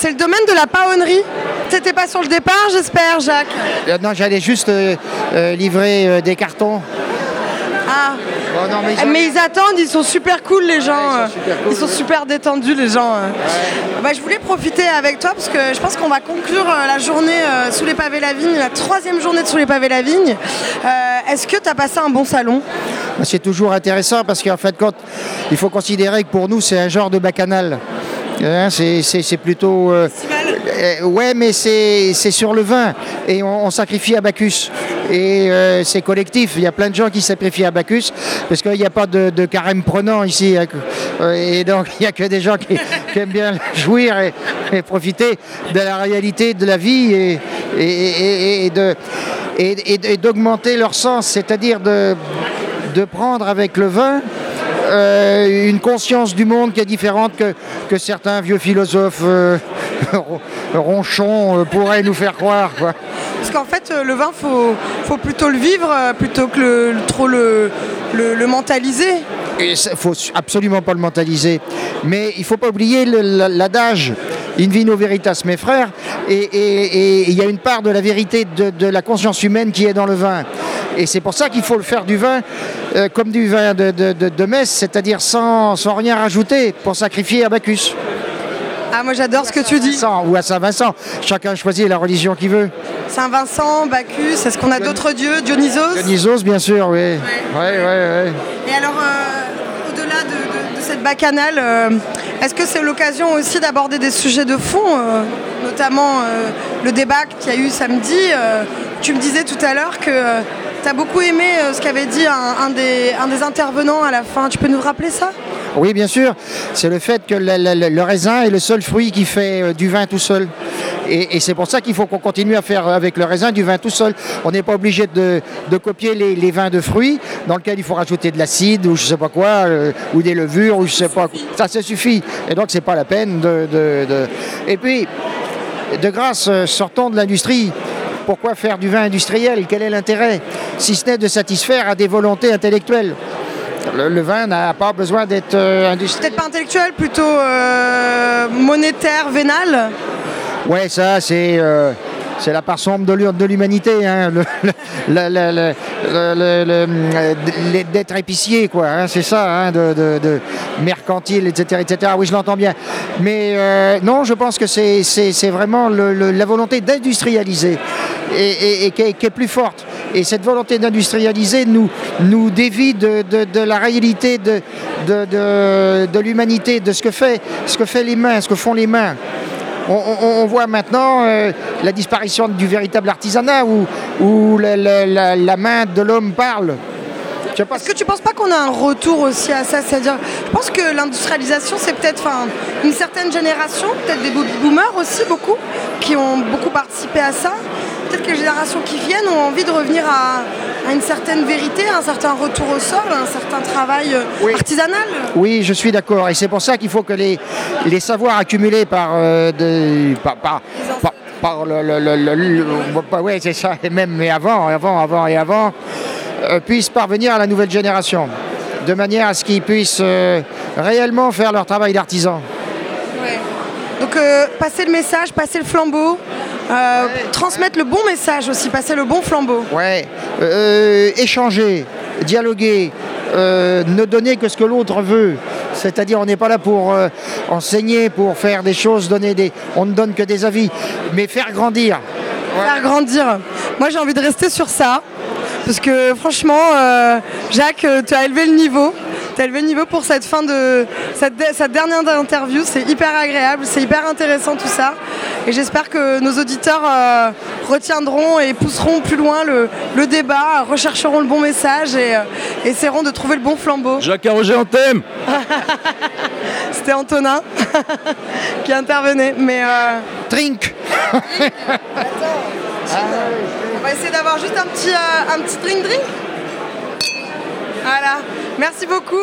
C'est le domaine de la paonnerie. T'étais pas sur le départ, j'espère, Jacques Euh, non, j'allais juste euh, euh, livrer des cartons. Ah, Bon, non, mais mais ils attendent, ils sont super cool les gens. ils sont super cool, ils sont ouais. super détendus les gens. Bah, je voulais profiter avec toi parce que je pense qu'on va conclure la journée sous les pavés la vigne, la troisième journée de sous les pavés la vigne. Est-ce que tu as passé un bon salon? C'est toujours intéressant parce qu'en fait, quand il faut considérer que pour nous, c'est un genre de bacchanal. Hein, c'est- plutôt. euh, euh, ouais, mais c'est sur le vin et on, on sacrifie à Bacchus. Et euh, c'est collectif. Il y a plein de gens qui sacrifient à Bacchus parce qu'il n'y a pas de, de carême prenant ici. hein. Euh, Et donc, il n'y a que des gens qui, qui aiment bien jouir et, profiter de la réalité de la vie et, et- et- de- et d'augmenter leur sens, c'est-à-dire de, de prendre avec le vin euh, une conscience du monde qui est différente que, que certains vieux philosophes euh, ronchons euh, pourraient nous faire croire. quoi. Parce qu'en fait, le vin, faut, faut plutôt le vivre plutôt que le, trop le, le- le mentaliser. Il ne faut absolument pas le mentaliser. Mais il ne faut pas oublier l'adage in vino veritas, mes frères. Et il y a une part de la vérité de, de la conscience humaine qui est dans le vin. Et c'est pour ça qu'il faut le faire du vin euh, comme du vin de, de, de- de messe, c'est-à-dire sans, sans rien rajouter pour sacrifier à Bacchus. Ah, moi j'adore ce que tu dis. Saint- ou à Saint-Vincent. Chacun choisit la religion qu'il veut. Saint-Vincent, Bacchus, est-ce qu'on a d'autres dieux? Dionysos? Dionysos, bien sûr, oui. Ouais, ouais, ouais. Et alors, euh, au-delà de, de- de cette bacchanale, euh, est-ce que c'est l'occasion aussi d'aborder des sujets de fond, euh, notamment euh, le débat qu'il y a eu samedi euh, Tu me disais tout à l'heure que tu as beaucoup aimé ce qu'avait dit un, des, intervenants à la fin. Tu peux nous rappeler ça? Oui, bien sûr. C'est le fait que le, raisin est le seul fruit qui fait du vin tout seul. Et, c'est pour ça qu'il faut qu'on continue à faire avec le raisin du vin tout seul. On n'est pas obligé de, copier les, vins de fruits dans lesquels il faut rajouter de l'acide ou je sais pas quoi, euh, ou des levures ou je sais pas. Ça, ça suffit. Et donc c'est pas la peine de, Et puis, de grâce, euh, sortons de l'industrie. Pourquoi faire du vin industriel? Quel est l'intérêt? Si ce n'est de satisfaire à des volontés intellectuelles. Le, vin n'a pas besoin d'être euh, industriel. Peut-être pas intellectuel, plutôt monétaire, vénal? Ouais, ça, c'est euh, c'est la part sombre de l'hu- de l'humanité, d'être épicier, quoi. hein, c'est ça, hein, de, de- de mercantile, etc., etc. Oui, je l'entends bien. Mais euh, non, je pense que c'est vraiment la volonté d'industrialiser et, qui, est, plus forte. Et cette volonté d'industrialiser nous, nous dévie de, de- la réalité de- de l'humanité, de ce que, fait, ce que fait les mains, ce que font les mains. On, voit maintenant euh, la disparition du véritable artisanat où, la, main de l'homme parle. Est-ce que tu penses pas qu'on a un retour aussi à ça? C'est-à-dire, je pense que l'industrialisation, c'est peut-être une certaine génération, peut-être des boomers aussi, beaucoup, qui ont beaucoup participé à ça. Peut-être que les générations qui viennent ont envie de revenir à, à une certaine vérité, à un certain retour au sol, à un certain travail euh, Oui. artisanal. Oui, je suis d'accord. Et c'est pour ça qu'il faut que les, les savoirs accumulés par, euh, par, par, par- par le, le- le- le- le- ouais, c'est ça, et même mais avant, avant, avant et avant, euh, puissent parvenir à la nouvelle génération, de manière à ce qu'ils puissent euh, réellement faire leur travail d'artisan. Donc, passer le message, passer le flambeau, euh, transmettre le bon message aussi, passer le bon flambeau. Ouais, euh, échanger, dialoguer, euh, ne donner que ce que l'autre veut. C'est-à-dire, on n'est pas là pour enseigner, pour faire des choses, donner des. On ne donne que des avis, mais faire grandir. faire grandir. Moi, j'ai envie de rester sur ça. Parce que franchement, Jacques, tu as élevé le niveau. Tu as élevé le niveau pour cette fin de cette, de- cette dernière interview. C'est hyper agréable, c'est hyper intéressant tout ça. Et j'espère que nos auditeurs euh, retiendront et pousseront plus loin le, le débat, rechercheront le bon message et euh, essaieront de trouver le bon flambeau. Jacques Arroger en thème C'était Antonin qui intervenait. Mais euh, Drink On va essayer d'avoir juste un petit, un petit drink drink. Voilà. Merci beaucoup.